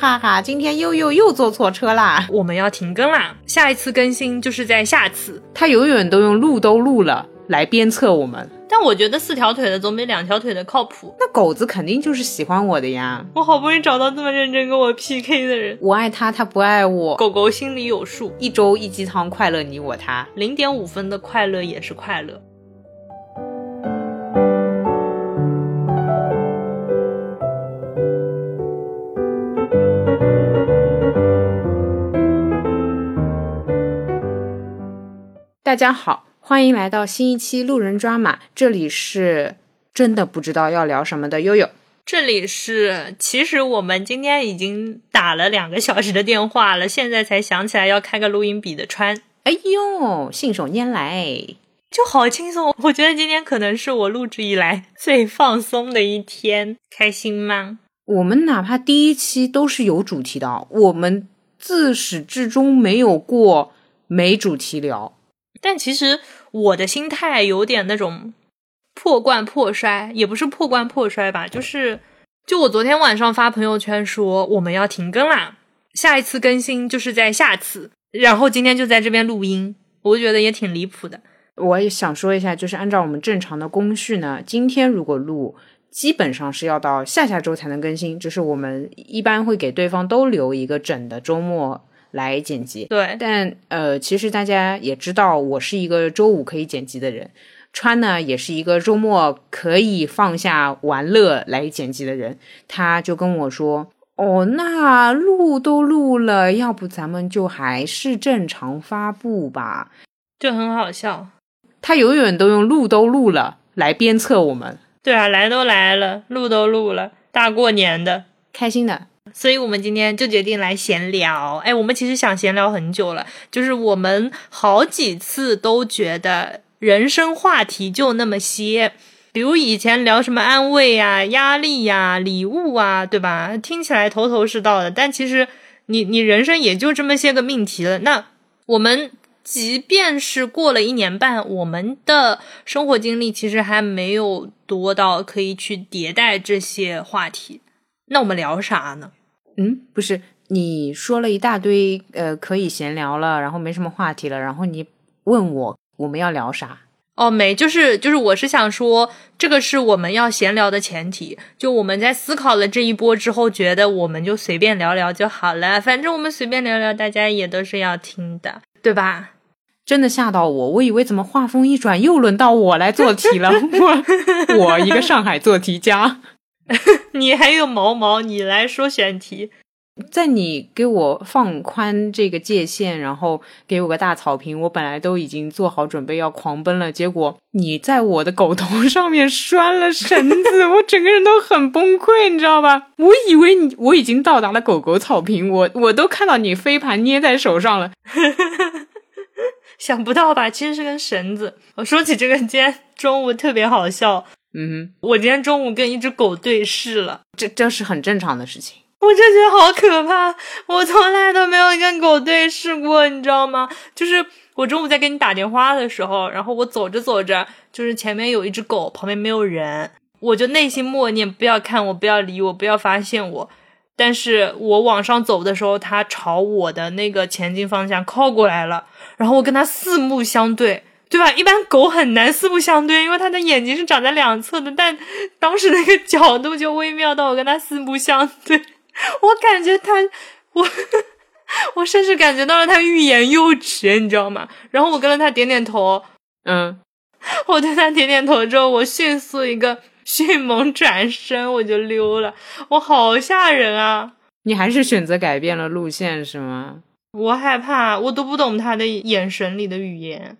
哈哈！今天悠悠又坐错车啦，我们要停更啦，下一次更新就是在下次。他永远都用录都录了来鞭策我们，但我觉得四条腿的总比两条腿的靠谱。那狗子肯定就是喜欢我的呀，我好不容易找到这么认真跟我 PK 的人，我爱他，他不爱我，狗狗心里有数。一周一鸡汤，快乐你我他，零点五分的快乐也是快乐。大家好，欢迎来到新一期路人抓马。这里是真的不知道要聊什么的悠悠，这里是其实我们今天已经打了两个小时的电话了，现在才想起来要开个录音笔的川。哎呦，信手拈来，就好轻松。我觉得今天可能是我录制以来最放松的一天，开心吗？我们哪怕第一期都是有主题的，我们自始至终没有过没主题聊。但其实我的心态有点那种破罐破摔，也不是破罐破摔吧，就是就我昨天晚上发朋友圈说我们要停更啦，下一次更新就是在下次，然后今天就在这边录音，我觉得也挺离谱的。我也想说一下，就是按照我们正常的工序呢，今天如果录，基本上是要到下下周才能更新，就是我们一般会给对方都留一个整的周末。来剪辑，对，但呃，其实大家也知道，我是一个周五可以剪辑的人，川呢也是一个周末可以放下玩乐来剪辑的人，他就跟我说，哦，那录都录了，要不咱们就还是正常发布吧，就很好笑，他永远都用录都录了来鞭策我们，对啊，来都来了，录都录了，大过年的，开心的。所以我们今天就决定来闲聊。哎，我们其实想闲聊很久了，就是我们好几次都觉得人生话题就那么些，比如以前聊什么安慰呀、压力呀、礼物啊，对吧？听起来头头是道的，但其实你你人生也就这么些个命题了。那我们即便是过了一年半，我们的生活经历其实还没有多到可以去迭代这些话题。那我们聊啥呢？嗯，不是，你说了一大堆，呃，可以闲聊了，然后没什么话题了，然后你问我我们要聊啥？哦，没，就是就是，我是想说，这个是我们要闲聊的前提。就我们在思考了这一波之后，觉得我们就随便聊聊就好了，反正我们随便聊聊，大家也都是要听的，对吧？真的吓到我，我以为怎么话锋一转，又轮到我来做题了，我我一个上海做题家。你还有毛毛，你来说选题。在你给我放宽这个界限，然后给我个大草坪，我本来都已经做好准备要狂奔了，结果你在我的狗头 上面拴了绳子，我整个人都很崩溃，你知道吧？我以为你我已经到达了狗狗草坪，我我都看到你飞盘捏在手上了，想不到吧？其实是根绳子。我说起这个，今天中午特别好笑。嗯，我今天中午跟一只狗对视了，这这是很正常的事情。我就觉得好可怕，我从来都没有跟狗对视过，你知道吗？就是我中午在给你打电话的时候，然后我走着走着，就是前面有一只狗，旁边没有人，我就内心默念不要看我，不要理我，不要发现我。但是我往上走的时候，它朝我的那个前进方向靠过来了，然后我跟它四目相对。对吧？一般狗很难四目相对，因为它的眼睛是长在两侧的。但当时那个角度就微妙到我跟它四目相对，我感觉它，我我甚至感觉到了它欲言又止，你知道吗？然后我跟了它点点头，嗯，我对它点点头之后，我迅速一个迅猛转身，我就溜了。我好吓人啊！你还是选择改变了路线是吗？我害怕，我都不懂他的眼神里的语言。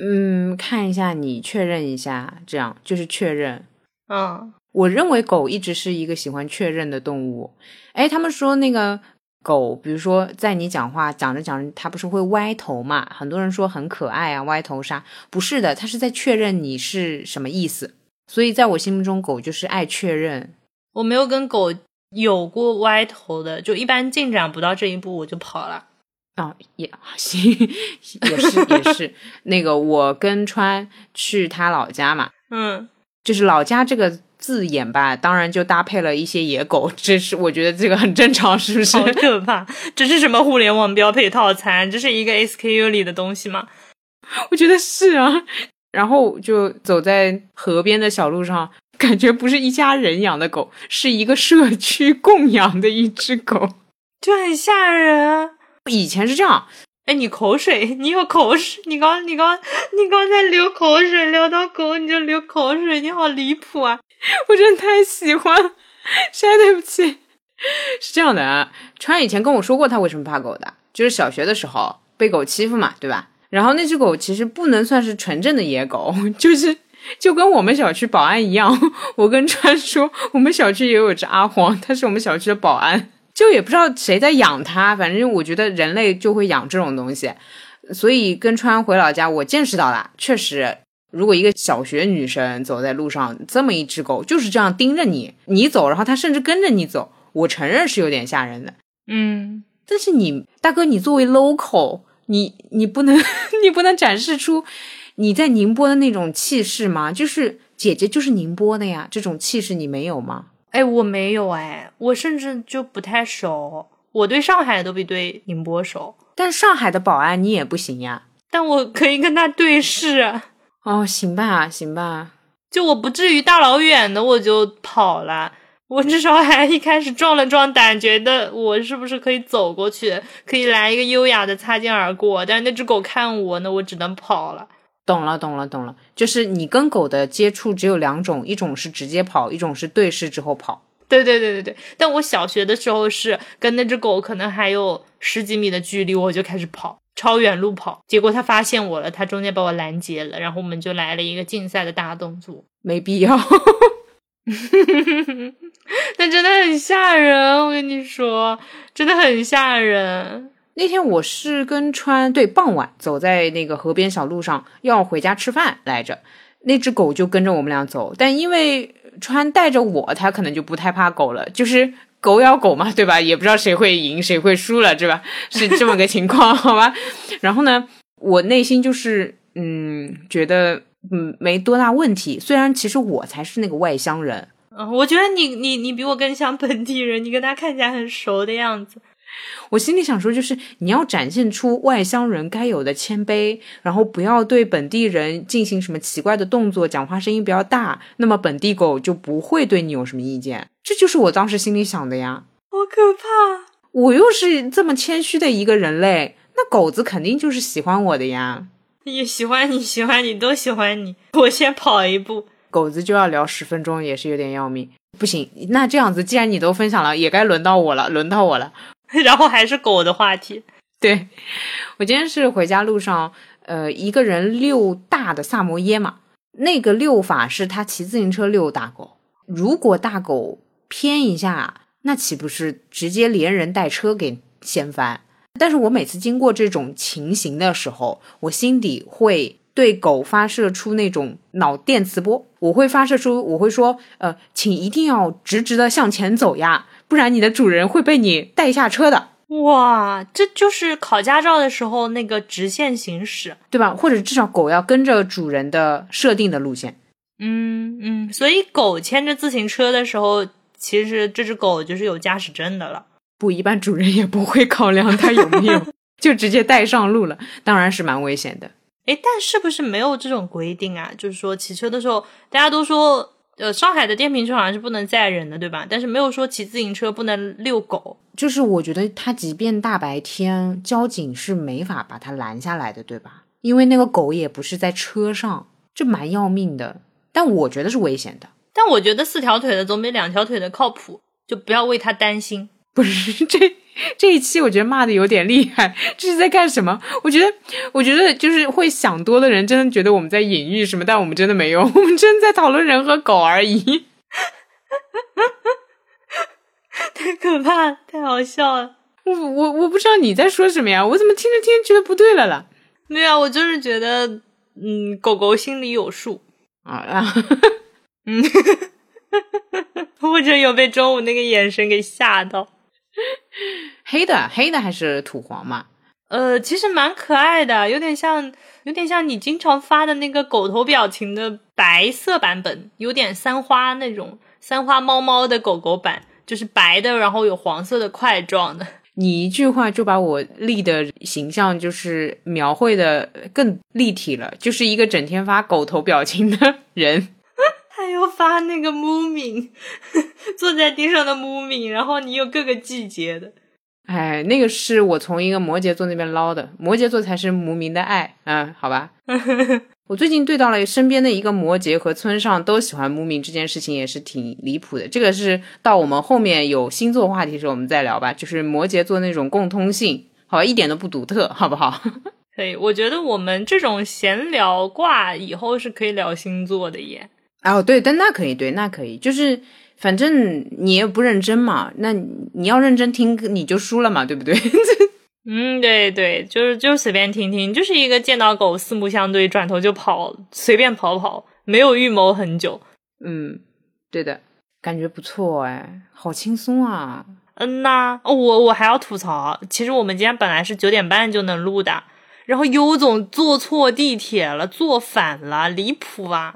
嗯，看一下你确认一下，这样就是确认。嗯，我认为狗一直是一个喜欢确认的动物。哎，他们说那个狗，比如说在你讲话讲着讲着，它不是会歪头嘛？很多人说很可爱啊，歪头杀。不是的，它是在确认你是什么意思。所以在我心目中，狗就是爱确认。我没有跟狗有过歪头的，就一般进展不到这一步我就跑了。啊，也行，也是也是。那个，我跟川去他老家嘛，嗯，就是老家这个字眼吧，当然就搭配了一些野狗，这是我觉得这个很正常，是不是？好可怕！这是什么互联网标配套餐？这是一个 SKU 里的东西吗？我觉得是啊。然后就走在河边的小路上，感觉不是一家人养的狗，是一个社区供养的一只狗，就很吓人。以前是这样。哎，你口水，你有口水，你刚你刚你刚才流口水，聊到狗你就流口水，你好离谱啊！我真的太喜欢，实在对不起。是这样的啊，川以前跟我说过他为什么怕狗的，就是小学的时候被狗欺负嘛，对吧？然后那只狗其实不能算是纯正的野狗，就是就跟我们小区保安一样。我跟川说，我们小区也有只阿黄，他是我们小区的保安。就也不知道谁在养它，反正我觉得人类就会养这种东西，所以跟川回老家，我见识到了，确实，如果一个小学女生走在路上，这么一只狗就是这样盯着你，你走，然后它甚至跟着你走，我承认是有点吓人的。嗯，但是你大哥，你作为 local，你你不能 你不能展示出你在宁波的那种气势吗？就是姐姐就是宁波的呀，这种气势你没有吗？哎，我没有哎，我甚至就不太熟。我对上海都比对宁波熟，但上海的保安你也不行呀。但我可以跟他对视。哦，行吧，行吧，就我不至于大老远的我就跑了，我至少还一开始壮了壮胆，觉得我是不是可以走过去，可以来一个优雅的擦肩而过。但是那只狗看我，那我只能跑了。懂了，懂了，懂了，就是你跟狗的接触只有两种，一种是直接跑，一种是对视之后跑。对对对对对。但我小学的时候是跟那只狗可能还有十几米的距离，我就开始跑，超远路跑。结果它发现我了，它中间把我拦截了，然后我们就来了一个竞赛的大动作。没必要，但真的很吓人，我跟你说，真的很吓人。那天我是跟川对傍晚走在那个河边小路上，要回家吃饭来着。那只狗就跟着我们俩走，但因为川带着我，它可能就不太怕狗了。就是狗咬狗嘛，对吧？也不知道谁会赢谁会输了，对吧？是这么个情况，好吧？然后呢，我内心就是嗯，觉得嗯没多大问题。虽然其实我才是那个外乡人，嗯，我觉得你你你比我更像本地人，你跟他看起来很熟的样子。我心里想说，就是你要展现出外乡人该有的谦卑，然后不要对本地人进行什么奇怪的动作，讲话声音比较大，那么本地狗就不会对你有什么意见。这就是我当时心里想的呀。好可怕！我又是这么谦虚的一个人类，那狗子肯定就是喜欢我的呀。也喜欢你，喜欢你，都喜欢你。我先跑一步，狗子就要聊十分钟，也是有点要命。不行，那这样子，既然你都分享了，也该轮到我了，轮到我了。然后还是狗的话题。对我今天是回家路上，呃，一个人遛大的萨摩耶嘛。那个遛法是他骑自行车遛大狗，如果大狗偏一下，那岂不是直接连人带车给掀翻？但是我每次经过这种情形的时候，我心底会对狗发射出那种脑电磁波，我会发射出，我会说，呃，请一定要直直的向前走呀。不然你的主人会被你带下车的。哇，这就是考驾照的时候那个直线行驶，对吧？或者至少狗要跟着主人的设定的路线。嗯嗯，所以狗牵着自行车的时候，其实这只狗就是有驾驶证的了。不，一般主人也不会考量它有没有，就直接带上路了。当然是蛮危险的。诶，但是不是没有这种规定啊？就是说骑车的时候，大家都说。呃，上海的电瓶车好像是不能载人的，对吧？但是没有说骑自行车不能遛狗。就是我觉得他即便大白天，交警是没法把他拦下来的，对吧？因为那个狗也不是在车上，这蛮要命的。但我觉得是危险的。但我觉得四条腿的总比两条腿的靠谱，就不要为他担心。不是这。这一期我觉得骂的有点厉害，这是在干什么？我觉得，我觉得就是会想多的人真的觉得我们在隐喻什么，但我们真的没有，我们真的在讨论人和狗而已。太可怕，太好笑了。我我我不知道你在说什么呀？我怎么听着听着觉得不对了了？对啊，我就是觉得，嗯，狗狗心里有数啊，嗯，或者有被中午那个眼神给吓到。黑的，黑的还是土黄嘛？呃，其实蛮可爱的，有点像，有点像你经常发的那个狗头表情的白色版本，有点三花那种三花猫猫的狗狗版，就是白的，然后有黄色的块状的。你一句话就把我立的形象就是描绘的更立体了，就是一个整天发狗头表情的人。还要发那个木敏，坐在地上的木敏，然后你有各个季节的。哎，那个是我从一个摩羯座那边捞的，摩羯座才是无名的爱。嗯，好吧。我最近对到了身边的一个摩羯和村上都喜欢木名这件事情，也是挺离谱的。这个是到我们后面有星座话题的时候我们再聊吧。就是摩羯座那种共通性，好吧，一点都不独特，好不好？可以，我觉得我们这种闲聊挂以后是可以聊星座的耶。哦，对，但那可以，对，那可以，就是反正你也不认真嘛，那你要认真听你就输了嘛，对不对？嗯，对对，就是就随便听听，就是一个见到狗四目相对，转头就跑，随便跑跑，没有预谋很久。嗯，对的，感觉不错哎，好轻松啊。嗯呐，我我还要吐槽，其实我们今天本来是九点半就能录的，然后优总坐错地铁了，坐反了，离谱啊！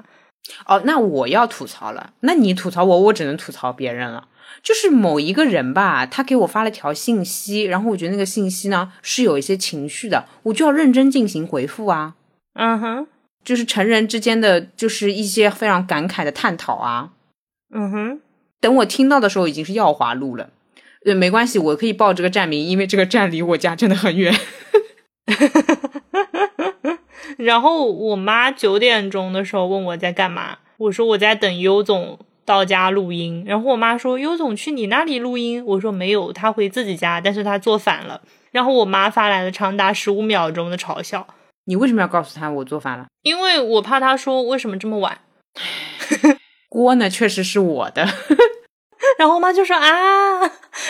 哦，那我要吐槽了，那你吐槽我，我只能吐槽别人了。就是某一个人吧，他给我发了条信息，然后我觉得那个信息呢是有一些情绪的，我就要认真进行回复啊。嗯哼，就是成人之间的，就是一些非常感慨的探讨啊。嗯哼，等我听到的时候已经是耀华路了。对，没关系，我可以报这个站名，因为这个站离我家真的很远。然后我妈九点钟的时候问我在干嘛，我说我在等优总。到家录音，然后我妈说：“优总去你那里录音。”我说：“没有，他回自己家，但是他做反了。”然后我妈发来了长达十五秒钟的嘲笑。你为什么要告诉他我做反了？因为我怕他说为什么这么晚。锅呢，确实是我的。然后我妈就说：“啊，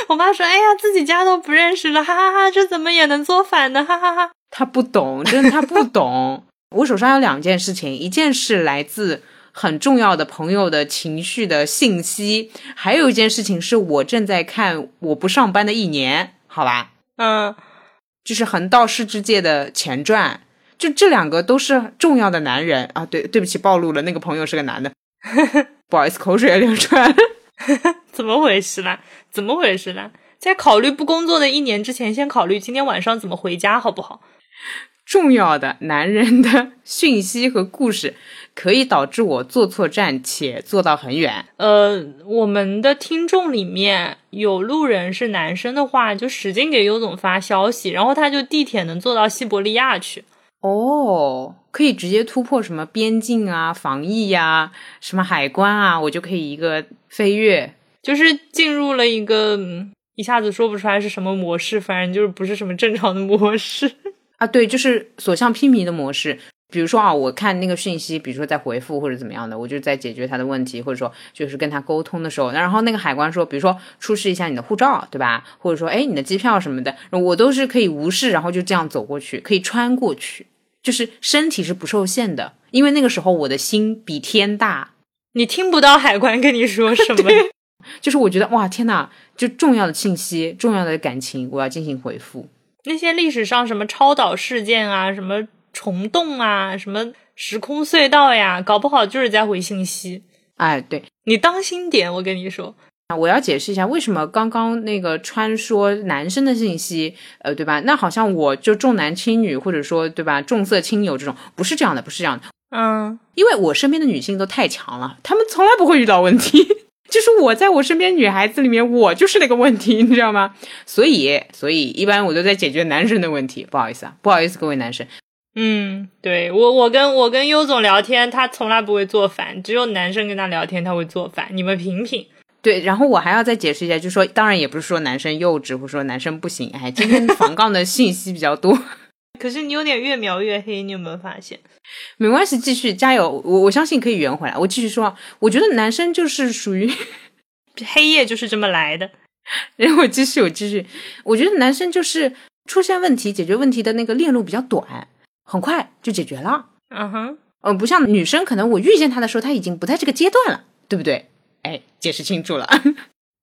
我妈说，哎呀，自己家都不认识了，哈哈哈，这怎么也能做反呢？哈哈哈。”他不懂，真的他不 懂。我手上有两件事情，一件事来自。很重要的朋友的情绪的信息，还有一件事情是我正在看《我不上班的一年》，好吧？嗯，就是横道世之介的前传，就这两个都是重要的男人啊！对，对不起，暴露了，那个朋友是个男的，不好意思，口水流出来了，怎么回事呢？怎么回事呢？在考虑不工作的一年之前，先考虑今天晚上怎么回家，好不好？重要的男人的 讯息和故事。可以导致我坐错站且坐到很远。呃，我们的听众里面有路人是男生的话，就使劲给优总发消息，然后他就地铁能坐到西伯利亚去。哦，可以直接突破什么边境啊、防疫呀、什么海关啊，我就可以一个飞跃，就是进入了一个一下子说不出来是什么模式，反正就是不是什么正常的模式啊。对，就是所向披靡的模式。比如说啊，我看那个讯息，比如说在回复或者怎么样的，我就在解决他的问题，或者说就是跟他沟通的时候，然后那个海关说，比如说出示一下你的护照，对吧？或者说哎你的机票什么的，我都是可以无视，然后就这样走过去，可以穿过去，就是身体是不受限的，因为那个时候我的心比天大，你听不到海关跟你说什么，就是我觉得哇天呐，就重要的信息、重要的感情，我要进行回复。那些历史上什么超导事件啊，什么。虫洞啊，什么时空隧道呀，搞不好就是在回信息。哎，对你当心点，我跟你说。我要解释一下，为什么刚刚那个穿说男生的信息，呃，对吧？那好像我就重男轻女，或者说对吧，重色轻友这种，不是这样的，不是这样的。嗯，因为我身边的女性都太强了，她们从来不会遇到问题。就是我在我身边女孩子里面，我就是那个问题，你知道吗？所以，所以一般我都在解决男生的问题。不好意思啊，不好意思，各位男生。嗯，对我，我跟我跟优总聊天，他从来不会做饭，只有男生跟他聊天他会做饭，你们品品。对，然后我还要再解释一下，就说当然也不是说男生幼稚，或者说男生不行。哎，今天防杠的信息比较多，可是你有点越描越黑，你有没有发现？没关系，继续加油，我我相信可以圆回来。我继续说，我觉得男生就是属于 黑夜就是这么来的。然 后我继续，我继续，我觉得男生就是出现问题、解决问题的那个链路比较短。很快就解决了，嗯哼，嗯，不像女生，可能我遇见他的时候，他已经不在这个阶段了，对不对？哎，解释清楚了。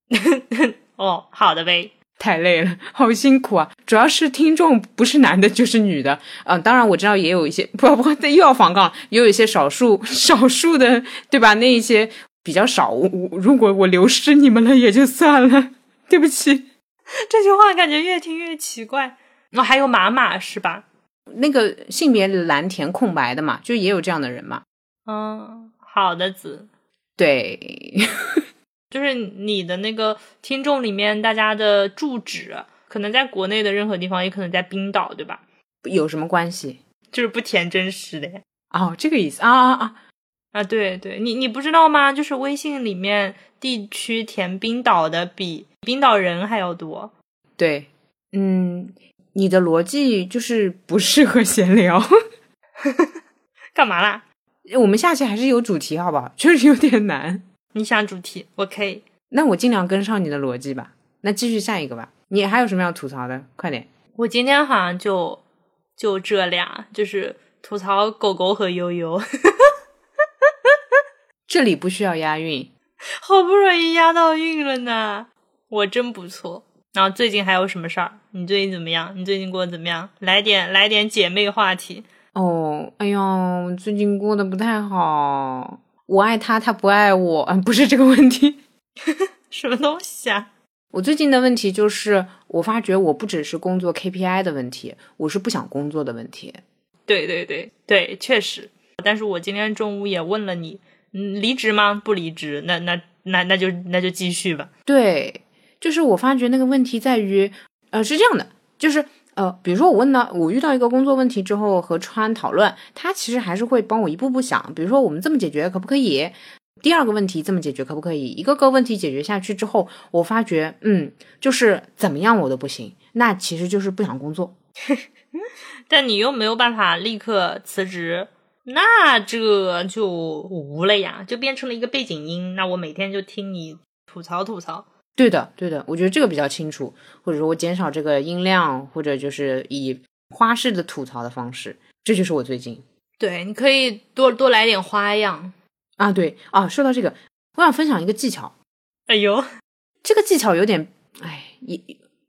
哦，好的呗。太累了，好辛苦啊！主要是听众不是男的就是女的，嗯，当然我知道也有一些，不不，又要防杠，也有一些少数 少数的，对吧？那一些比较少，我如果我流失你们了也就算了，对不起。这句话感觉越听越奇怪。哦，还有马马是吧？那个性别蓝填空白的嘛，就也有这样的人嘛。嗯，好的子，对。就是你的那个听众里面，大家的住址可能在国内的任何地方，也可能在冰岛，对吧？有什么关系？就是不填真实的呀。哦，这个意思啊啊啊啊！对对，你你不知道吗？就是微信里面地区填冰岛的比冰岛人还要多。对，嗯，你的逻辑就是不适合闲聊。干嘛啦？我们下期还是有主题，好不好？确实有点难。你想主题，我可以。那我尽量跟上你的逻辑吧。那继续下一个吧。你还有什么要吐槽的？快点。我今天好像就就这俩，就是吐槽狗狗和悠悠。这里不需要押韵，好不容易押到韵了呢。我真不错。然后最近还有什么事儿？你最近怎么样？你最近过得怎么样？来点来点姐妹话题。哦，哎呦，最近过得不太好。我爱他，他不爱我，嗯，不是这个问题，什么东西啊？我最近的问题就是，我发觉我不只是工作 KPI 的问题，我是不想工作的问题。对对对对，确实。但是我今天中午也问了你，嗯，离职吗？不离职，那那那那就那就继续吧。对，就是我发觉那个问题在于，呃，是这样的，就是。呃，比如说我问到我遇到一个工作问题之后和川讨论，他其实还是会帮我一步步想，比如说我们这么解决可不可以？第二个问题这么解决可不可以？一个个问题解决下去之后，我发觉，嗯，就是怎么样我都不行，那其实就是不想工作。但你又没有办法立刻辞职，那这就无了呀，就变成了一个背景音。那我每天就听你吐槽吐槽。对的，对的，我觉得这个比较清楚，或者说我减少这个音量，或者就是以花式的吐槽的方式，这就是我最近。对，你可以多多来点花样啊！对啊，说到这个，我想分享一个技巧。哎呦，这个技巧有点，哎，也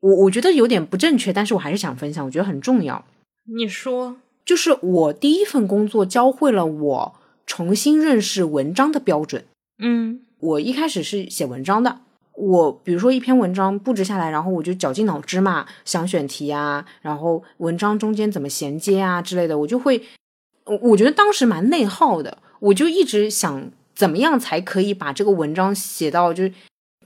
我我觉得有点不正确，但是我还是想分享，我觉得很重要。你说，就是我第一份工作教会了我重新认识文章的标准。嗯，我一开始是写文章的。我比如说一篇文章布置下来，然后我就绞尽脑汁嘛，想选题啊，然后文章中间怎么衔接啊之类的，我就会，我我觉得当时蛮内耗的，我就一直想怎么样才可以把这个文章写到，就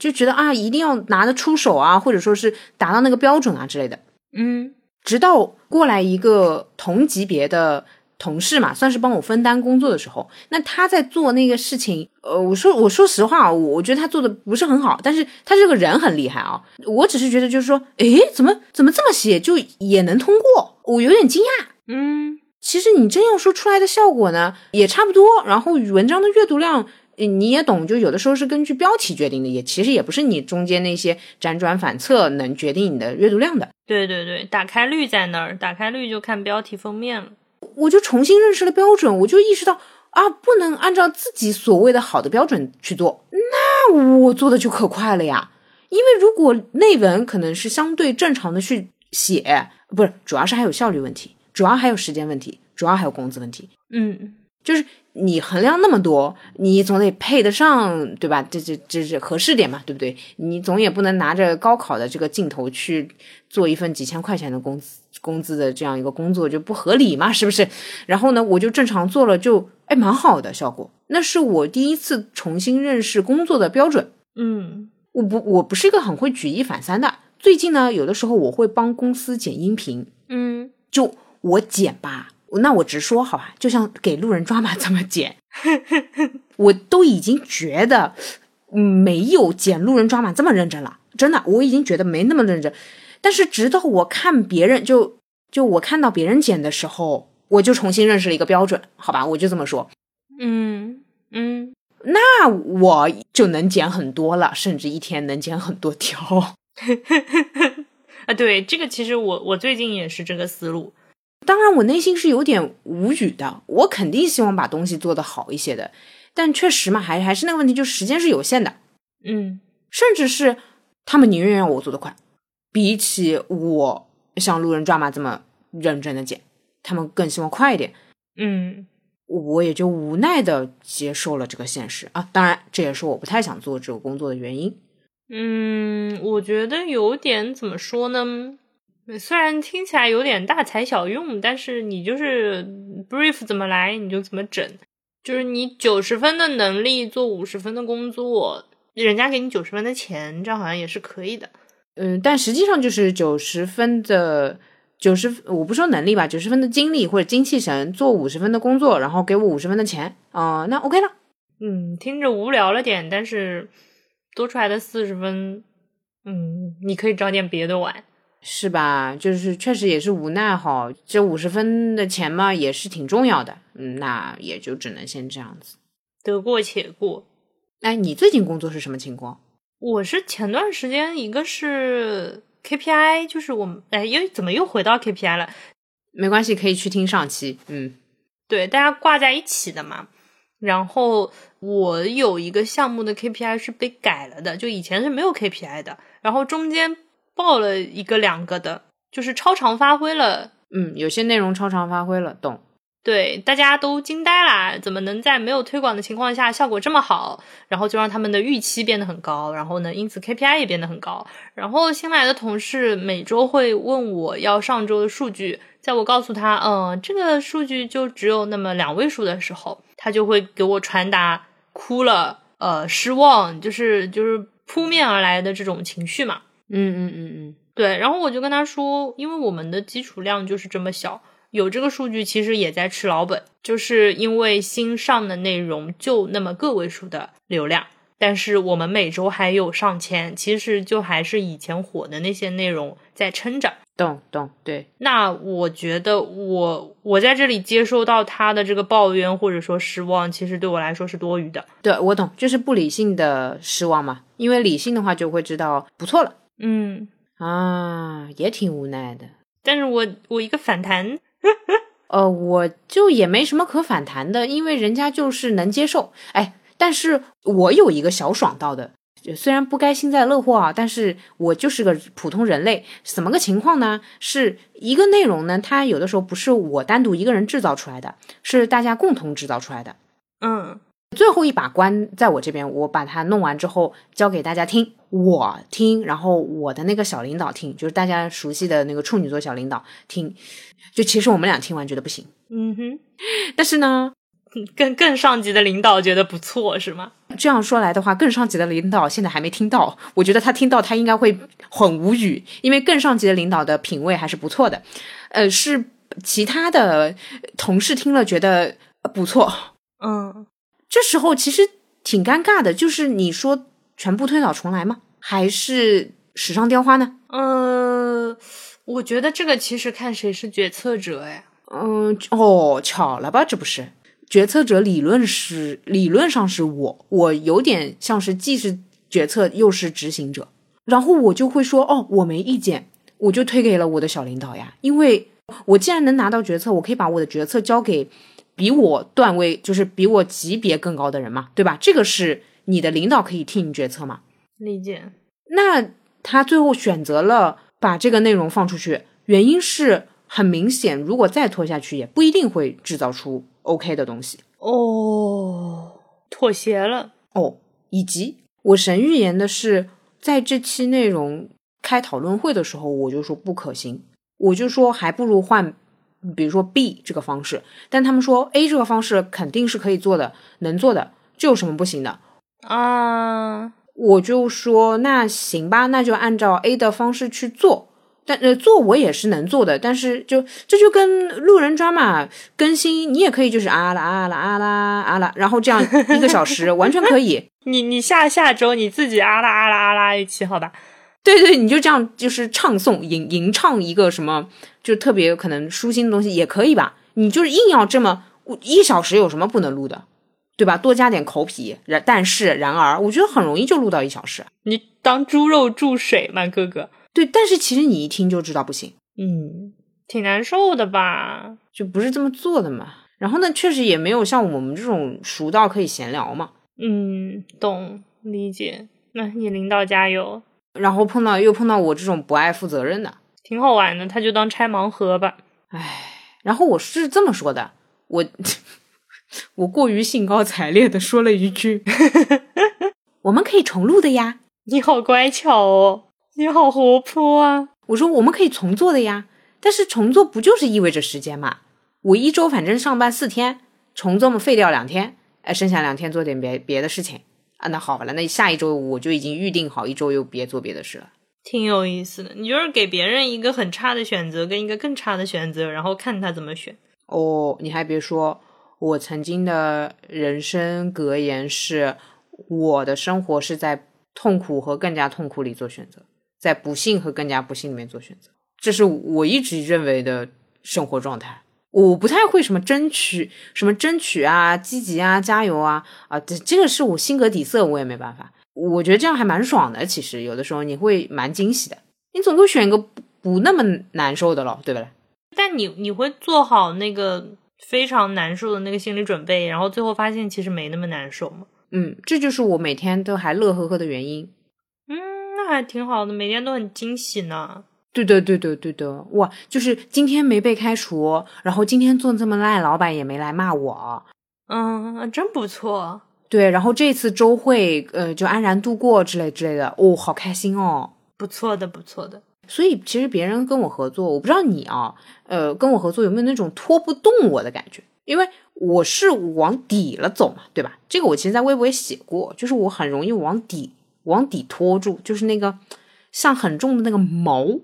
就觉得啊，一定要拿得出手啊，或者说是达到那个标准啊之类的。嗯，直到过来一个同级别的。同事嘛，算是帮我分担工作的时候，那他在做那个事情，呃，我说我说实话，我我觉得他做的不是很好，但是他这个人很厉害啊。我只是觉得就是说，诶，怎么怎么这么写就也能通过，我有点惊讶。嗯，其实你真要说出来的效果呢，也差不多。然后文章的阅读量，你也懂，就有的时候是根据标题决定的，也其实也不是你中间那些辗转反侧能决定你的阅读量的。对对对，打开率在那儿，打开率就看标题封面了。我就重新认识了标准，我就意识到啊，不能按照自己所谓的好的标准去做，那我做的就可快了呀。因为如果内文可能是相对正常的去写，不是，主要是还有效率问题，主要还有时间问题，主要还有工资问题。嗯，就是你衡量那么多，你总得配得上，对吧？这这这是合适点嘛，对不对？你总也不能拿着高考的这个劲头去做一份几千块钱的工资。工资的这样一个工作就不合理嘛，是不是？然后呢，我就正常做了，就哎蛮好的效果。那是我第一次重新认识工作的标准。嗯，我不我不是一个很会举一反三的。最近呢，有的时候我会帮公司剪音频。嗯，就我剪吧，那我直说好吧，就像给路人抓马这么剪，我都已经觉得没有剪路人抓马这么认真了。真的，我已经觉得没那么认真。但是直到我看别人，就就我看到别人剪的时候，我就重新认识了一个标准，好吧，我就这么说。嗯嗯，那我就能剪很多了，甚至一天能剪很多条。啊，对，这个其实我我最近也是这个思路。当然，我内心是有点无语的，我肯定希望把东西做得好一些的，但确实嘛，还还是那个问题，就是时间是有限的。嗯，甚至是他们宁愿让我做得快。比起我像路人抓马这么认真的剪，他们更希望快一点。嗯我也就无奈的接受了这个现实啊。当然，这也是我不太想做这个工作的原因。嗯，我觉得有点怎么说呢？虽然听起来有点大材小用，但是你就是 brief 怎么来你就怎么整，就是你九十分的能力做五十分的工作，人家给你九十分的钱，这样好像也是可以的。嗯，但实际上就是九十分的九十，我不说能力吧，九十分的精力或者精气神做五十分的工作，然后给我五十分的钱啊、那 OK 了。嗯，听着无聊了点，但是多出来的四十分，嗯，你可以找点别的玩。是吧？就是确实也是无奈哈，这五十分的钱嘛，也是挺重要的。嗯，那也就只能先这样子。得过且过。哎，你最近工作是什么情况？我是前段时间一个是 KPI，就是我们哎，又怎么又回到 KPI 了？没关系，可以去听上期。嗯对，大家挂在一起的嘛。然后我有一个项目的 KPI 是被改了的，就以前是没有 KPI 的，然后中间报了一个两个的，就是超常发挥了。嗯，有些内容超常发挥了，懂。对，大家都惊呆啦！怎么能在没有推广的情况下效果这么好？然后就让他们的预期变得很高，然后呢，因此 KPI 也变得很高。然后新来的同事每周会问我要上周的数据，在我告诉他，嗯，这个数据就只有那么两位数的时候，他就会给我传达哭了，呃，失望，就是就是扑面而来的这种情绪嘛。嗯嗯嗯嗯，对，然后我就跟他说，因为我们的基础量就是这么小，有这个数据其实也在吃老本，就是因为新上的内容就那么个位数的流量，但是我们每周还有上千，其实就还是以前火的那些内容在撑着。懂懂，对，那我觉得我我在这里接收到他的这个抱怨或者说失望，其实对我来说是多余的。对我懂，就是不理性的失望嘛。因为理性的话就会知道不错了嗯，啊，也挺无奈的。但是我我一个反弹，呃，我就也没什么可反弹的，因为人家就是能接受。哎，但是我有一个小爽到的，虽然不该幸灾乐祸啊，但是我就是个普通人类。怎么个情况呢？是一个内容呢，它有的时候不是我单独一个人制造出来的，是大家共同制造出来的。嗯最后一把关在我这边，我把它弄完之后交给大家听，我听，然后我的那个小领导听，就是大家熟悉的那个处女座小领导听。就其实我们俩听完觉得不行，嗯哼，但是呢，更更上级的领导觉得不错是吗？这样说来的话，更上级的领导现在还没听到，我觉得他听到他应该会很无语，因为更上级的领导的品味还是不错的，呃，是其他的同事听了觉得呃不错，嗯，这时候其实挺尴尬的，就是你说全部推倒重来吗？还是史上雕花呢？呃，我觉得这个其实看谁是决策者哎。嗯，哦，巧了吧？这不是决策者，理论是理论上是我，我有点像是既是决策又是执行者，然后我就会说，哦，我没意见，我就推给了我的小领导呀，因为我既然能拿到决策，我可以把我的决策交给比我段位，就是比我级别更高的人嘛，对吧？这个是你的领导可以替你决策嘛？理解。那他最后选择了把这个内容放出去，原因是很明显，如果再拖下去，也不一定会制造出 OK 的东西哦，妥协了。哦。以及我神预言的是，在这期内容开讨论会的时候，我就说不可行，我就说还不如换，比如说 B 这个方式，但他们说 A 这个方式肯定是可以做的，能做的，这有什么不行的？啊，我就说那行吧，那就按照 A 的方式去做。但呃，做我也是能做的，但是就这就跟路人抓马更新，你也可以就是啊啦啊啦啊啦啊啦，然后这样一个小时完全可以。你你下下周你自己啊啦啊啦啊啦一期好吧？对对，你就这样就是唱诵吟吟唱一个什么，就特别可能舒心的东西也可以吧？你就是硬要这么一小时有什么不能录的，对吧？多加点口皮，然但是然而，我觉得很容易就录到一小时。你当猪肉注水吗，哥哥？对，但是其实你一听就知道不行，嗯，挺难受的吧？就不是这么做的嘛。然后呢，确实也没有像我们这种熟到可以闲聊嘛。嗯，懂理解。那你领导加油。然后碰到又碰到我这种不爱负责任的，挺好玩的，他就当拆盲盒吧。唉，然后我是这么说的，我 我过于兴高采烈的说了一句：“ 我们可以重录的呀。你好乖巧哦，你好活泼啊。”我说：“我们可以重做的呀。”但是重做不就是意味着时间嘛？我一周反正上班四天，重做嘛废掉两天，哎，剩下两天做点别别的事情啊。那好了，那下一周我就已经预定好一周又别做别的事了。挺有意思的，你就是给别人一个很差的选择跟一个更差的选择，然后看他怎么选。哦，你还别说，我曾经的人生格言是：我的生活是在痛苦和更加痛苦里做选择，在不幸和更加不幸里面做选择。这是我一直认为的生活状态。我不太会什么争取，什么争取啊，积极啊，加油啊啊！这这个是我性格底色，我也没办法。我觉得这样还蛮爽的。其实有的时候你会蛮惊喜的，你总会选一个不不那么难受的咯，对不对？但你你会做好那个非常难受的那个心理准备，然后最后发现其实没那么难受吗？嗯，这就是我每天都还乐呵呵的原因。嗯，那还挺好的，每天都很惊喜呢。对的，对的，对的，哇！就是今天没被开除，然后今天做这么烂，老板也没来骂我。嗯，真不错。对，然后这次周会，呃，就安然度过之类之类的，哦，好开心哦。不错的，不错的。所以其实别人跟我合作，我不知道你啊，呃，跟我合作有没有那种拖不动我的感觉？因为我是往底了走嘛，对吧？这个我其实，在微博也写过，就是我很容易往底往底拖住，就是那个像很重的那个锚。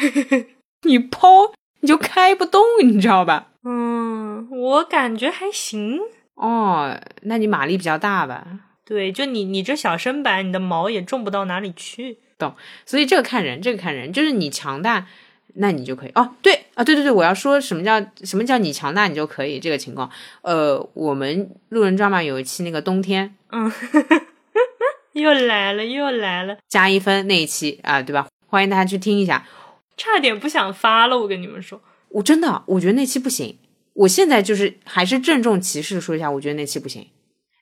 你抛你就开不动，你知道吧？嗯，我感觉还行哦。那你马力比较大吧？对，就你你这小身板，你的毛也重不到哪里去。懂。所以这个看人，这个看人，就是你强大，那你就可以。哦，对啊，对对对，我要说什么叫什么叫你强大，你就可以这个情况。呃，我们路人抓马有一期那个冬天，嗯，又来了又来了，加一分那一期啊，对吧？欢迎大家去听一下。差点不想发了，我跟你们说，我真的我觉得那期不行。我现在就是还是郑重其事的说一下，我觉得那期不行。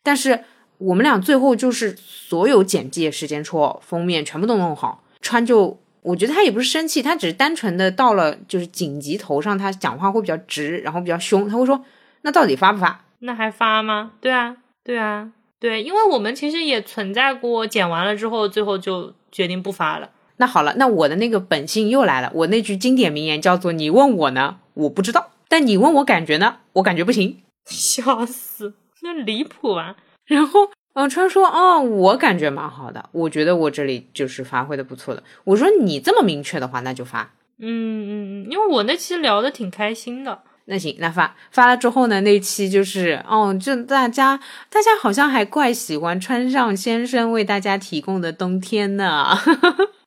但是我们俩最后就是所有简介、时间戳、封面全部都弄好，川就我觉得他也不是生气，他只是单纯的到了就是紧急头上，他讲话会比较直，然后比较凶，他会说那到底发不发？那还发吗？对啊，对啊，对，因为我们其实也存在过剪完了之后，最后就决定不发了。那好了，那我的那个本性又来了。我那句经典名言叫做：“你问我呢，我不知道；但你问我感觉呢，我感觉不行。”笑死，那离谱啊！然后，嗯，川说：“哦，我感觉蛮好的，我觉得我这里就是发挥的不错的。”我说：“你这么明确的话，那就发。”嗯嗯嗯，因为我那期聊的挺开心的。那行，那发发了之后呢？那期就是哦，就大家大家好像还怪喜欢川上先生为大家提供的冬天呢。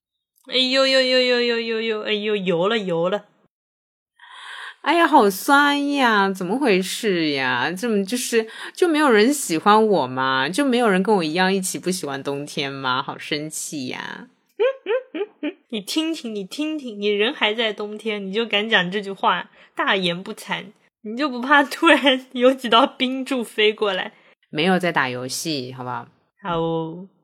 哎呦呦呦呦呦呦呦！哎呦，油了油了！哎呀，好酸呀！怎么回事呀？这么就是就没有人喜欢我吗？就没有人跟我一样一起不喜欢冬天吗？好生气呀！你听听，你听听，你人还在冬天，你就敢讲这句话，大言不惭，你就不怕突然有几道冰柱飞过来？没有在打游戏，好不好？好，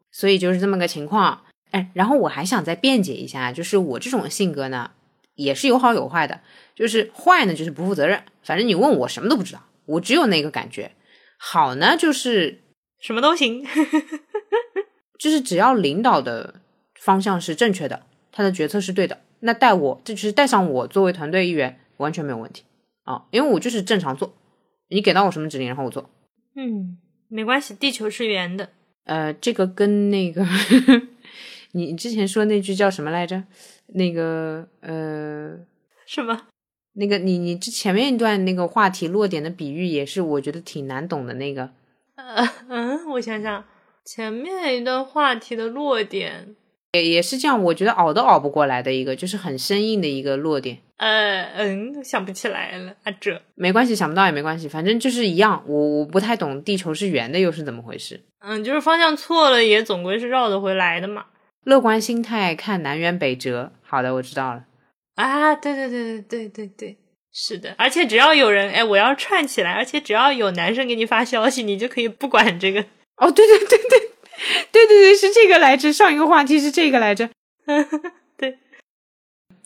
所以就是这么个情况。哎，然后我还想再辩解一下，就是我这种性格呢，也是有好有坏的。就是坏呢，就是不负责任，反正你问我什么都不知道，我只有那个感觉。好呢，就是什么都行，就是只要领导的方向是正确的，他的决策是对的，那带我，这就是带上我作为团队一员，完全没有问题啊，因为我就是正常做，你给到我什么指令，然后我做。嗯，没关系，地球是圆的。呃，这个跟那个。你之前说那句叫什么来着？那个呃，什么？那个你你这前面一段那个话题落点的比喻也是我觉得挺难懂的那个。呃嗯，我想想，前面一段话题的落点也也是这样，我觉得熬都熬不过来的一个，就是很生硬的一个落点。呃嗯，想不起来了啊，这没关系，想不到也没关系，反正就是一样。我我不太懂地球是圆的又是怎么回事？嗯，就是方向错了也总归是绕得回来的嘛。乐观心态看南辕北辙。好的，我知道了。啊，对对对对对对对，是的。而且只要有人，哎，我要串起来。而且只要有男生给你发消息，你就可以不管这个。哦，对对对对对对对，是这个来着。上一个话题是这个来着。对，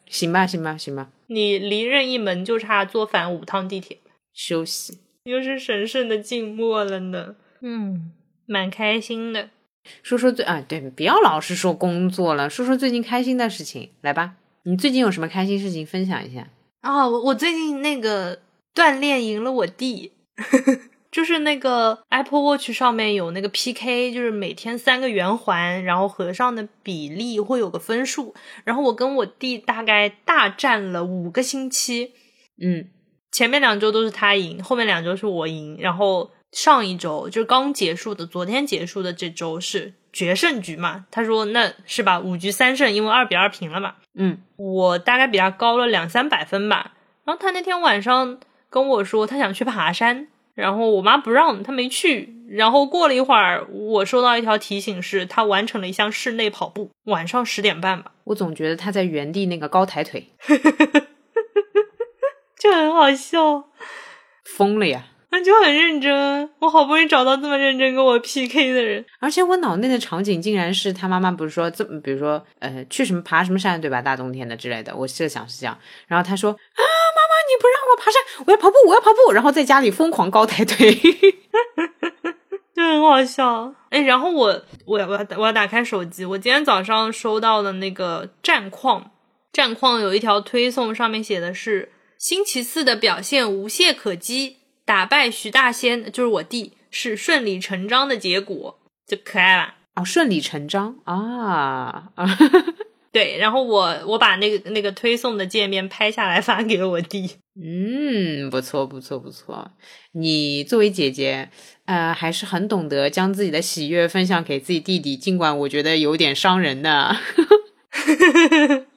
行吧，行吧，行吧，你离任意门就差坐反五趟地铁，休息。又是神圣的静默了呢。嗯，蛮开心的。说说最啊，对，不要老是说工作了，说说最近开心的事情，来吧。你最近有什么开心事情分享一下？啊，我我最近那个锻炼赢了我弟，就是那个 Apple Watch 上面有那个 PK，就是每天三个圆环，然后合上的比例会有个分数，然后我跟我弟大概大战了五个星期，嗯，前面两周都是他赢，后面两周是我赢，然后上一周就是刚结束的，昨天结束的这周是决胜局嘛？他说那是吧，五局三胜，因为二比二平了嘛。嗯，我大概比他高了两三百分吧。然后他那天晚上跟我说他想去爬山，然后我妈不让他没去。然后过了一会儿，我收到一条提醒，是他完成了一项室内跑步，晚上十点半吧。我总觉得他在原地那个高抬腿，就很好笑，疯了呀！那就很认真。我好不容易找到这么认真跟我 PK 的人，而且我脑内的场景竟然是他妈妈不是说这么，比如说呃去什么爬什么山对吧？大冬天的之类的，我设想是这样。然后他说啊，妈妈你不让我爬山，我要跑步，我要跑步。然后在家里疯狂高抬腿，就很好笑。哎，然后我我要我要我要打开手机，我今天早上收到的那个战况，战况有一条推送，上面写的是星期四的表现无懈可击。打败徐大仙就是我弟，是顺理成章的结果，就可爱了哦，顺理成章啊啊！对，然后我我把那个那个推送的界面拍下来发给了我弟。嗯，不错不错不错，你作为姐姐，呃，还是很懂得将自己的喜悦分享给自己弟弟，尽管我觉得有点伤人的。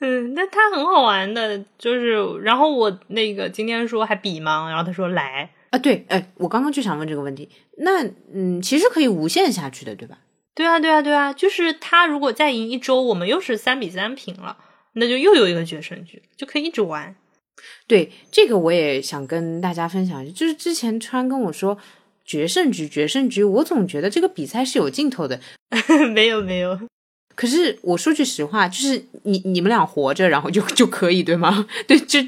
嗯，那他很好玩的，就是，然后我那个今天说还比吗？然后他说来啊，对，哎，我刚刚就想问这个问题，那嗯，其实可以无限下去的，对吧？对啊，对啊，对啊，就是他如果再赢一周，我们又是三比三平了，那就又有一个决胜局，就可以一直玩。对，这个我也想跟大家分享，就是之前川跟我说决胜局，决胜局，我总觉得这个比赛是有尽头的，没有，没有。可是我说句实话，就是你你们俩活着，然后就 就可以，对吗？对，就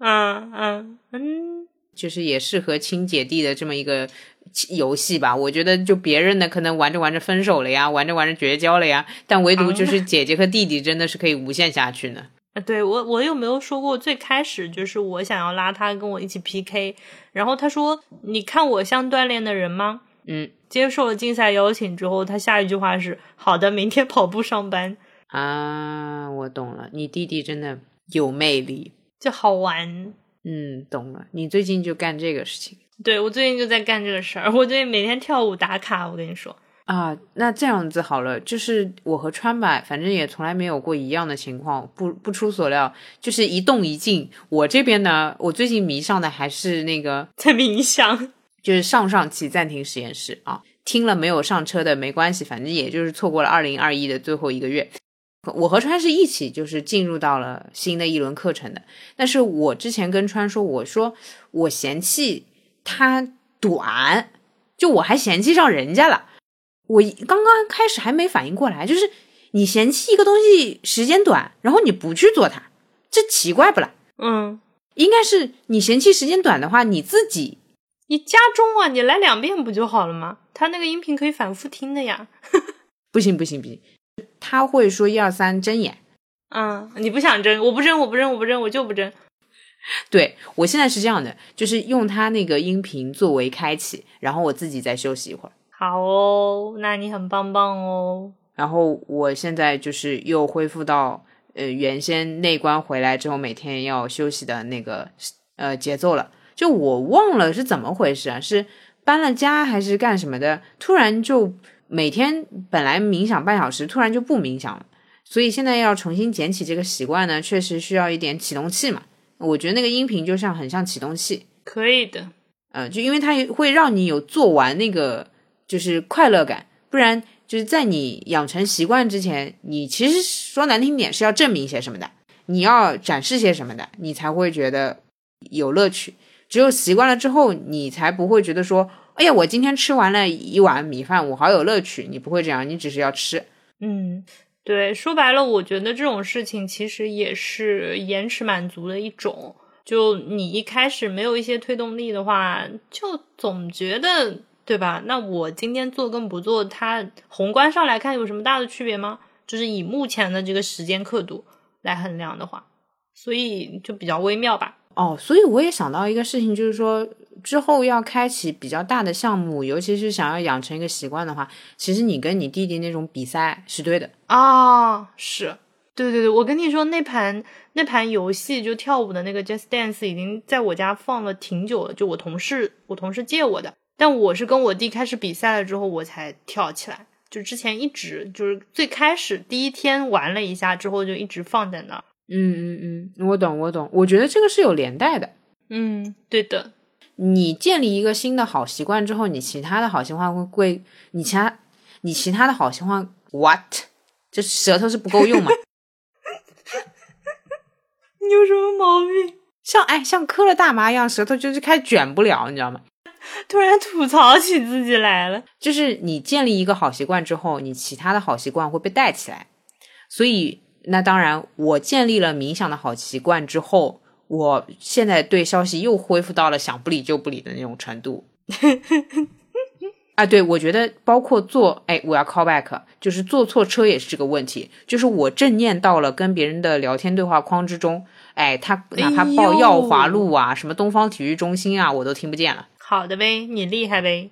嗯嗯嗯，就是也适合亲姐弟的这么一个游戏吧。我觉得就别人的可能玩着玩着分手了呀，玩着玩着绝交了呀，但唯独就是姐姐和弟弟真的是可以无限下去呢。啊，对我我有没有说过，最开始就是我想要拉他跟我一起 PK，然后他说：“你看我像锻炼的人吗？”嗯，接受了竞赛邀请之后，他下一句话是：“好的，明天跑步上班。”啊，我懂了，你弟弟真的有魅力，就好玩。嗯，懂了，你最近就干这个事情。对，我最近就在干这个事儿。我最近每天跳舞打卡，我跟你说啊，那这样子好了，就是我和川吧，反正也从来没有过一样的情况，不不出所料，就是一动一静。我这边呢，我最近迷上的还是那个在冥想。就是上上期暂停实验室啊，听了没有上车的没关系，反正也就是错过了二零二一的最后一个月。我和川是一起就是进入到了新的一轮课程的，但是我之前跟川说，我说我嫌弃它短，就我还嫌弃上人家了。我刚刚开始还没反应过来，就是你嫌弃一个东西时间短，然后你不去做它，这奇怪不啦？嗯，应该是你嫌弃时间短的话，你自己。你加重啊，你来两遍不就好了吗？他那个音频可以反复听的呀。不行不行不行，他会说一二三睁眼。嗯，你不想睁，我不睁，我不睁，我不睁，我就不睁。对我现在是这样的，就是用他那个音频作为开启，然后我自己再休息一会儿。好哦，那你很棒棒哦。然后我现在就是又恢复到呃原先内关回来之后每天要休息的那个呃节奏了。就我忘了是怎么回事啊？是搬了家还是干什么的？突然就每天本来冥想半小时，突然就不冥想了。所以现在要重新捡起这个习惯呢，确实需要一点启动器嘛。我觉得那个音频就像很像启动器，可以的。呃，就因为它会让你有做完那个就是快乐感，不然就是在你养成习惯之前，你其实说难听点是要证明些什么的，你要展示些什么的，你才会觉得有乐趣。只有习惯了之后，你才不会觉得说，哎呀，我今天吃完了一碗米饭，我好有乐趣。你不会这样，你只是要吃。嗯，对，说白了，我觉得这种事情其实也是延迟满足的一种。就你一开始没有一些推动力的话，就总觉得对吧？那我今天做跟不做，它宏观上来看有什么大的区别吗？就是以目前的这个时间刻度来衡量的话，所以就比较微妙吧。哦，所以我也想到一个事情，就是说之后要开启比较大的项目，尤其是想要养成一个习惯的话，其实你跟你弟弟那种比赛是对的啊。是，对对对，我跟你说，那盘那盘游戏就跳舞的那个 Just Dance 已经在我家放了挺久了，就我同事我同事借我的，但我是跟我弟开始比赛了之后我才跳起来，就之前一直就是最开始第一天玩了一下之后就一直放在那儿。嗯嗯嗯，我懂我懂，我觉得这个是有连带的。嗯，对的。你建立一个新的好习惯之后，你其他的好习惯会会，你其他你其他的好习惯，what？这舌头是不够用吗？你有什么毛病？像哎，像磕了大麻一样，舌头就是开始卷不了，你知道吗？突然吐槽起自己来了。就是你建立一个好习惯之后，你其他的好习惯会被带起来，所以。那当然，我建立了冥想的好习惯之后，我现在对消息又恢复到了想不理就不理的那种程度。啊，对，我觉得包括坐，哎，我要 call back，就是坐错车也是这个问题。就是我正念到了跟别人的聊天对话框之中，哎，他哪怕报耀华路啊，什么东方体育中心啊，我都听不见了。好的呗，你厉害呗。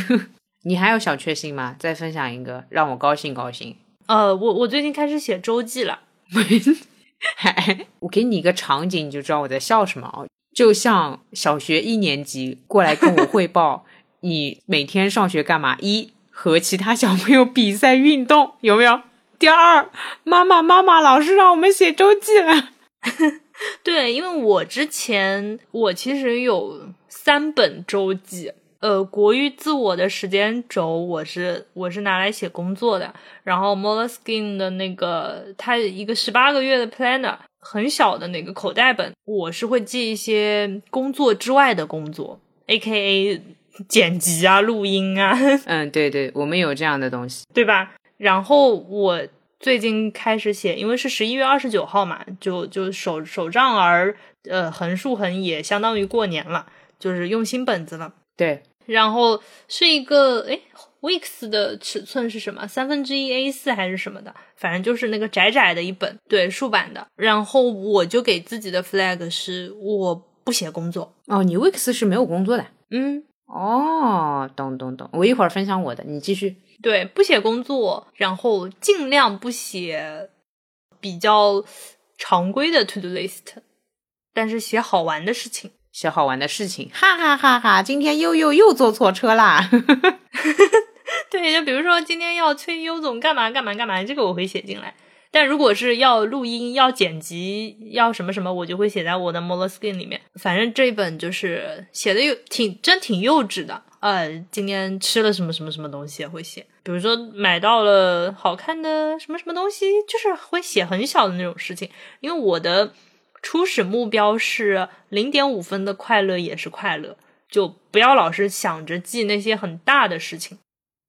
你还有小确幸吗？再分享一个，让我高兴高兴。呃，我我最近开始写周记了。我给你一个场景，你就知道我在笑什么啊！就像小学一年级过来跟我汇报，你每天上学干嘛？一和其他小朋友比赛运动，有没有？第二，妈妈妈妈，老师让我们写周记了。对，因为我之前我其实有三本周记。呃，国语自我的时间轴，我是我是拿来写工作的。然后 Moleskine 的那个，它一个十八个月的 Planner，很小的那个口袋本，我是会记一些工作之外的工作，A.K.A 剪辑啊、录音啊。嗯，对对，我们有这样的东西，对吧？然后我最近开始写，因为是十一月二十九号嘛，就就手手账儿，呃，横竖横也相当于过年了，就是用新本子了。对。然后是一个哎 w e e k s 的尺寸是什么？三分之一 A 四还是什么的？反正就是那个窄窄的一本，对，竖版的。然后我就给自己的 flag 是我不写工作哦。你 w e e k s 是没有工作的？嗯，哦，懂懂懂。我一会儿分享我的，你继续。对，不写工作，然后尽量不写比较常规的 to do list，但是写好玩的事情。些好玩的事情，哈哈哈哈！今天悠悠又坐错车啦。对，就比如说今天要催优总干嘛干嘛干嘛，这个我会写进来。但如果是要录音、要剪辑、要什么什么，我就会写在我的 Moleskine 里面。反正这一本就是写的有挺真挺幼稚的。呃，今天吃了什么什么什么东西会写，比如说买到了好看的什么什么东西，就是会写很小的那种事情，因为我的。初始目标是零点五分的快乐也是快乐，就不要老是想着记那些很大的事情。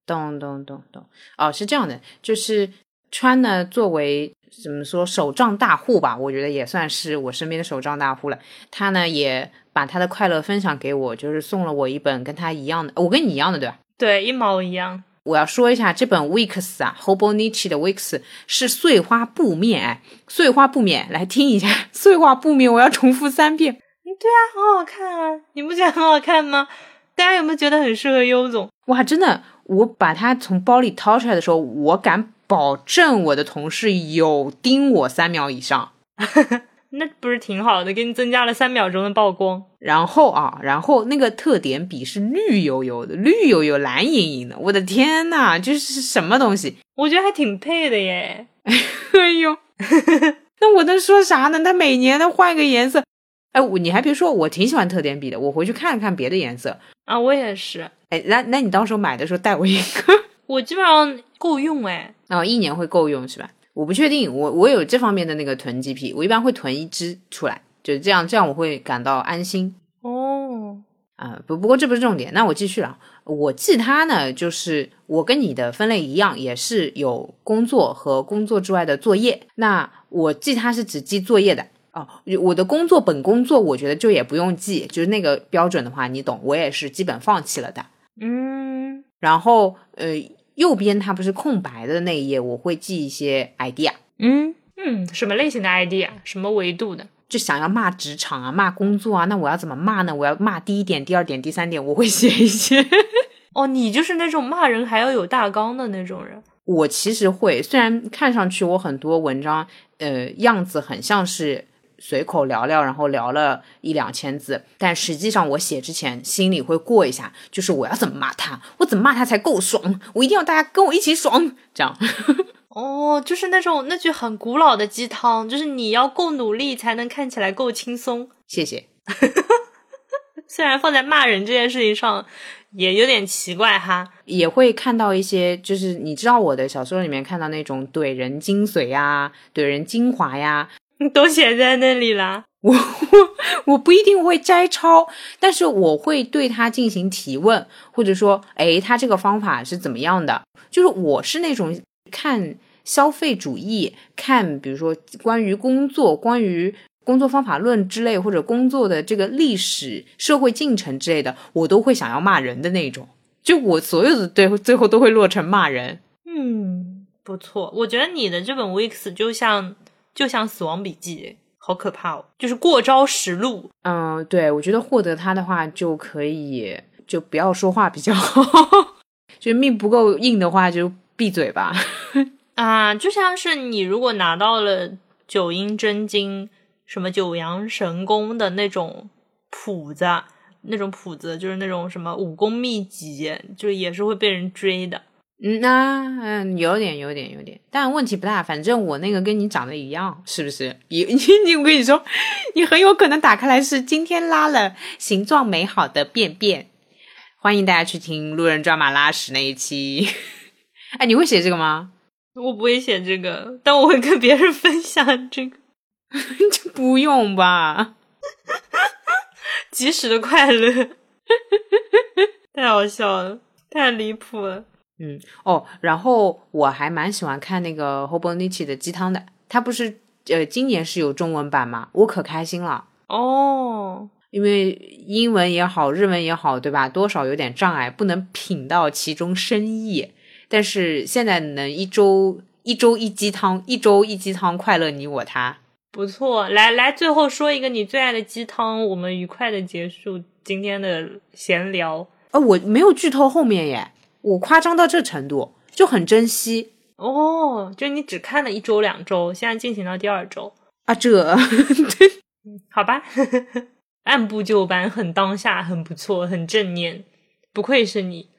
懂懂懂懂哦，是这样的，就是川呢作为怎么说手账大户吧，我觉得也算是我身边的手账大户了。他呢也把他的快乐分享给我，就是送了我一本跟他一样的，我跟你一样的对吧？对，一毛一样。我要说一下这本 Weeks 啊，Hobonichi 的 Weeks 是碎花布面，哎，碎花布面，来听一下 碎花布面，我要重复三遍。对啊，很好看啊，你不觉得很好看吗？大家有没有觉得很适合优总？哇，真的，我把它从包里掏出来的时候，我敢保证我的同事有盯我三秒以上。那不是挺好的，给你增加了三秒钟的曝光。然后啊，然后那个特点笔是绿油油的，绿油油、蓝莹莹的，我的天呐，这是什么东西？我觉得还挺配的耶。哎呦，那我能说啥呢？它每年都换个颜色。哎，我你还别说，我挺喜欢特点笔的，我回去看看别的颜色啊。我也是。哎，那那你到时候买的时候带我一个。我基本上够用哎。哦，一年会够用是吧？我不确定，我我有这方面的那个囤积癖，我一般会囤一支出来，就是这样，这样我会感到安心哦。啊、不不过这不是重点，那我继续了。我记它呢，就是我跟你的分类一样，也是有工作和工作之外的作业。那我记它是只记作业的哦。我的工作本工作，我觉得就也不用记，就是那个标准的话，你懂，我也是基本放弃了的。嗯，然后呃，右边它不是空白的那一页，我会记一些 idea，嗯嗯，什么类型的 idea？什么维度的？就想要骂职场啊，骂工作啊，那我要怎么骂呢？我要骂第一点、第二点、第三点，我会写一些。哦，你就是那种骂人还要有大纲的那种人。我其实会，虽然看上去我很多文章，呃，样子很像是随口聊聊，然后聊了一两千字，但实际上我写之前心里会过一下，就是我要怎么骂他，我怎么骂他才够爽，我一定要大家跟我一起爽，这样。哦，就是那种那句很古老的鸡汤，就是你要够努力才能看起来够轻松。谢谢。虽然放在骂人这件事情上也有点奇怪哈，也会看到一些，就是你知道我的小说里面看到那种怼人精髓呀、怼人精华呀，都写在那里啦。我我我不一定会摘抄，但是我会对他进行提问，或者说，哎，他这个方法是怎么样的？就是我是那种看消费主义，看比如说关于工作、关于工作方法论之类，或者工作的这个历史、社会进程之类的，我都会想要骂人的那种。就我所有的对最后都会落成骂人。嗯，不错，我觉得你的这本 Weeks 就像就像《死亡笔记》，好可怕哦，就是过招实录。嗯，对，我觉得获得它的话就可以就不要说话比较好，就命不够硬的话就闭嘴吧。啊，就像是你如果拿到了九阴真经、什么九阳神功的那种谱子，那种谱子就是那种什么武功秘籍，就也是会被人追的。嗯，那嗯，有点，有点，有点，但问题不大。反正我那个跟你长得一样，是不是？你 你你，我跟你说，你很有可能打开来是今天拉了形状美好的便便。欢迎大家去听路人抓马拉屎那一期。哎，你会写这个吗？我不会写这个，但我会跟别人分享这个。就不用吧。及时的快乐，太好笑了，太离谱了。嗯哦，然后我还蛮喜欢看那个 Hobonichi 的鸡汤的，他不是呃今年是有中文版吗？我可开心了，哦，因为英文也好，日文也好，对吧？多少有点障碍，不能品到其中深意。但是现在能一周一周一鸡汤，一周一鸡汤，快乐你我他。不错，来来，最后说一个你最爱的鸡汤，我们愉快的结束今天的闲聊。呃，我没有剧透后面耶，我夸张到这程度，就很珍惜。哦，就你只看了一周两周，现在进行到第二周。啊，这。对 好吧，按部就班，很当下，很不错，很正念，不愧是你。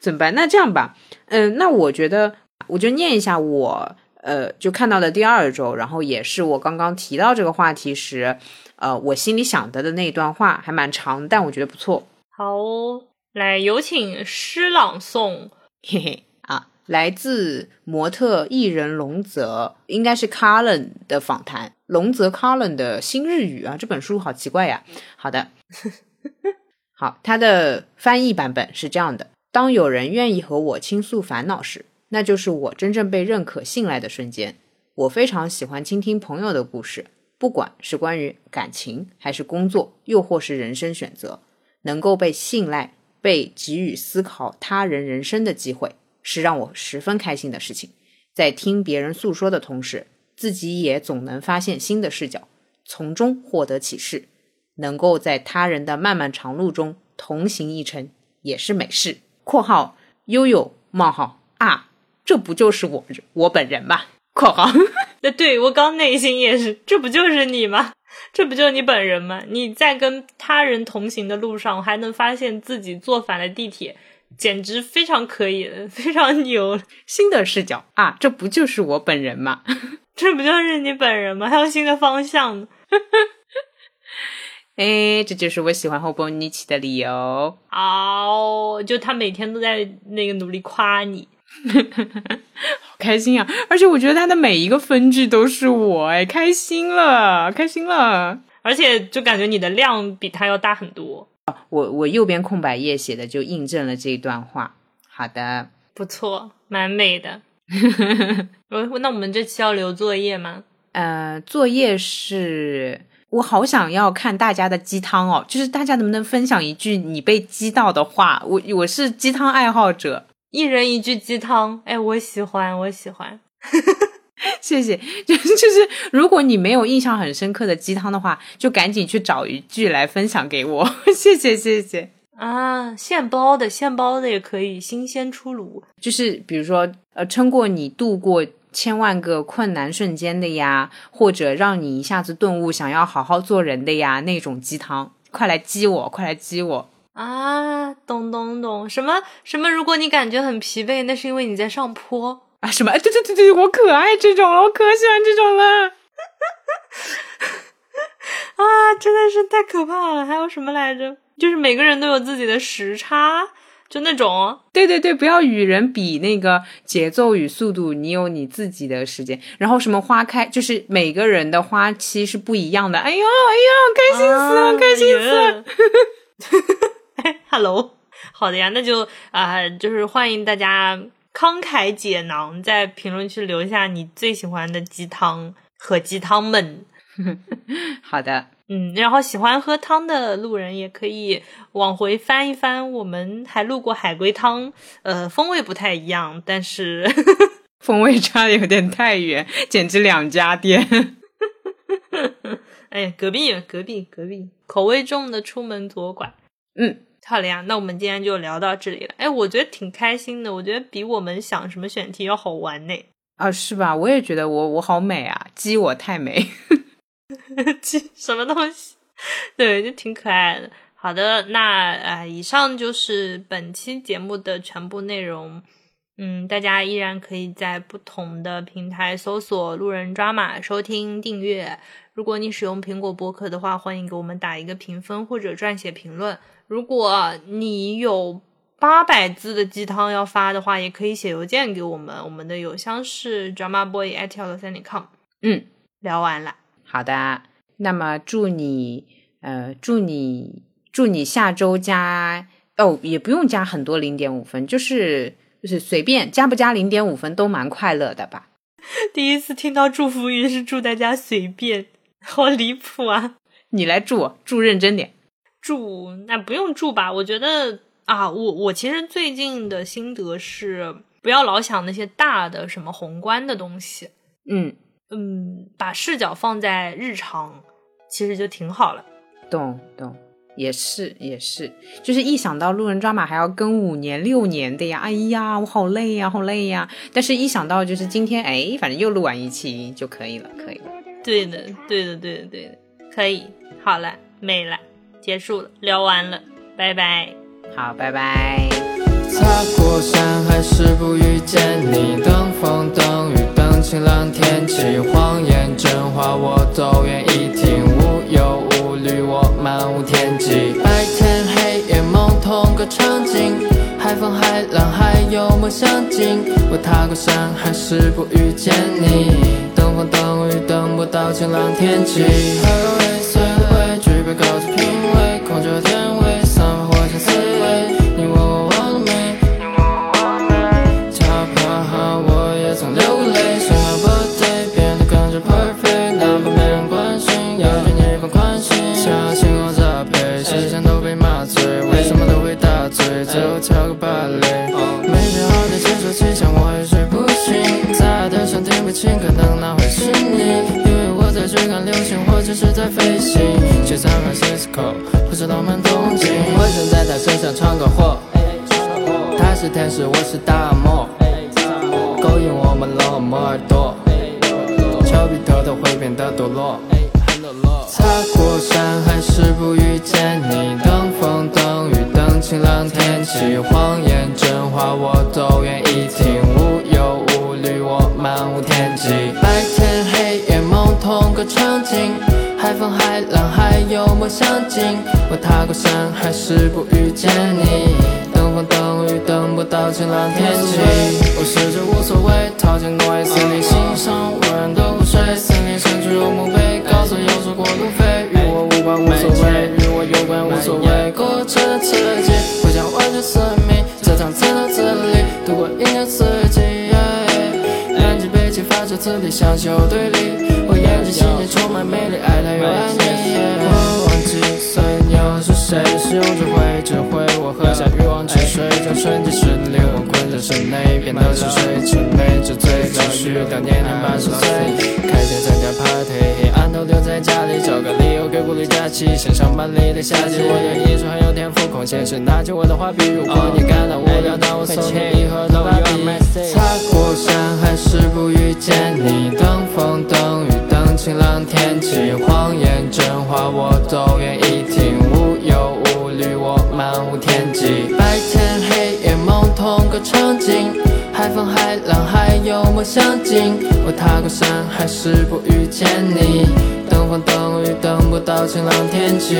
怎么办？那这样吧，嗯、那我觉得我就念一下我呃就看到的第二周，然后也是我刚刚提到这个话题时，呃，我心里想的的那一段话，还蛮长，但我觉得不错，好哦，来有请诗朗诵。嘿嘿啊，来自模特艺人龙泽，应该是 Cullen 的访谈，龙泽 Cullen 的新日语啊，这本书好奇怪呀。好的，好，它的翻译版本是这样的：当有人愿意和我倾诉烦恼时，那就是我真正被认可、信赖的瞬间。我非常喜欢倾听朋友的故事，不管是关于感情，还是工作，又或是人生选择，能够被信赖、被给予思考他人人生的机会，是让我十分开心的事情。在听别人诉说的同时，自己也总能发现新的视角，从中获得启示。能够在他人的漫漫长路中同行一程，也是美事。（括号悠悠冒号啊，这不就是我我本人吗？）（括号 那对我刚内心也是，这不就是你吗？这不就是你本人吗？你在跟他人同行的路上，还能发现自己坐反了地铁，简直非常可以，非常牛。新的视角啊，这不就是我本人吗？这不就是你本人吗？还有新的方向呢。哎，这就是我喜欢后波尼奇的理由。哦，就他每天都在那个努力夸你，好 开心啊！而且我觉得他的每一个分句都是我，哎，开心了，开心了。而且就感觉你的量比他要大很多。我我右边空白页写的就印证了这一段话。好的，不错，蛮美的。我，那我们这期要留作业吗？呃，作业是我好想要看大家的鸡汤哦，就是大家能不能分享一句你被激到的话？我我是鸡汤爱好者，一人一句鸡汤。哎，我喜欢，我喜欢。谢谢，就是 就是，如果你没有印象很深刻的鸡汤的话，就赶紧去找一句来分享给我。谢谢谢谢啊，现包的现包的也可以，新鲜出炉。就是比如说，呃，撑过你度过千万个困难瞬间的呀，或者让你一下子顿悟，想要好好做人的呀，那种鸡汤，快来激我，快来激我啊！懂懂懂，什么什么？如果你感觉很疲惫，那是因为你在上坡。啊什么？对对对对，我可爱这种了，我可喜欢这种了。啊，真的是太可怕了！还有什么来着？就是每个人都有自己的时差，就那种。对对对，不要与人比那个节奏与速度，你有你自己的时间。然后什么花开，就是每个人的花期是不一样的。哎呦哎呦，开心死了，开心死了。哎，Hello，好的呀，那就啊，就是欢迎大家。慷慨解囊，在评论区留下你最喜欢的鸡汤和鸡汤们。好的，嗯，然后喜欢喝汤的路人也可以往回翻一翻，我们还录过海龟汤，呃，风味不太一样，但是风味差的有点太远，简直两家店。哎，隔壁，隔壁，隔壁，口味重的出门左拐。嗯。好了呀，那我们今天就聊到这里了。哎，我觉得挺开心的，我觉得比我们想什么选题要好玩呢。啊，是吧？我也觉得我我好美啊，鸡我太美，鸡什么东西？对，就挺可爱的。好的，那呃，以上就是本期节目的全部内容。嗯，大家依然可以在不同的平台搜索“路人抓马”收听订阅。如果你使用苹果播客的话，欢迎给我们打一个评分或者撰写评论。如果你有八百字的鸡汤要发的话，也可以写邮件给我们，我们的邮箱是 drama boy at 幺三点 com。嗯，聊完了，好的。那么祝你，呃，祝你，祝你下周加哦，也不用加很多零点五分，就是就是随便加不加零点五分都蛮快乐的吧。第一次听到祝福语是祝大家随便，好离谱啊！你来祝我，祝认真点。住那不用住吧？我觉得啊，我我其实最近的心得是，不要老想那些大的什么宏观的东西。嗯嗯，把视角放在日常，其实就挺好了。懂懂，也是也是，就是一想到路人抓马还要跟五年六年的呀，哎呀，我好累呀，好累呀。但是一想到就是今天，哎，反正又录完一期就可以了，可以了。对的，对的，对的，对的，可以。好了，没了。结束了，聊完了，拜拜。好，拜拜。擦过山还是不遇见你，等风等雨等晴朗天气，谎言真话我都愿意听，无忧无虑我漫无天际。白天黑夜梦同个场景，海风海浪还有梦想境。我踏过山还是不遇见你，等风等雨等不到晴朗天气。举杯高举品味，流星，或者是在飞行。去 San Francisco，或者到曼东京。我想在他身上闯个祸。他是天使，我是大魔。勾引我们了摩尔多。丘比特都会变得堕落。擦过山还是不遇见你，等风等雨等晴朗天气，谎言真话我都愿意听，无忧无虑我漫无天际。白天个场景，海风海浪还有梦想境。我踏过山还是不遇见你，等风等雨等不到晴朗天气。我试着无所谓，逃进诺亚森林，欣赏无人的湖水，森林深处有墓碑，高层有说过路费，与我无关无所谓，与我有关无所谓。生的刺激，不想完全死命，这场战斗自理，度过一年四季。安静被激发出磁力，相秀对立。我眼睛心里充满魅力，爱他又爱你。我忘记所有是谁使用智慧，指挥我喝下欲望之水，将瞬间失灵我困在室内，变得沉睡，之内之醉，继续到年年八十岁。开天参加 party，黑暗都留在家里，找个理由给鼓励假期，像上班里的夏季。我对艺术很有天赋，空闲时拿起我的画笔，如果你感到无聊，那我送你一盒头发笔。踏过山还是不遇见你，等风等雨等晴朗天气，谎言真话我都愿意听，漫无天际。白天黑夜梦同个场景，海风海浪还有梦相近。我踏过山海是不遇见你，等风等雨等不到晴朗天气。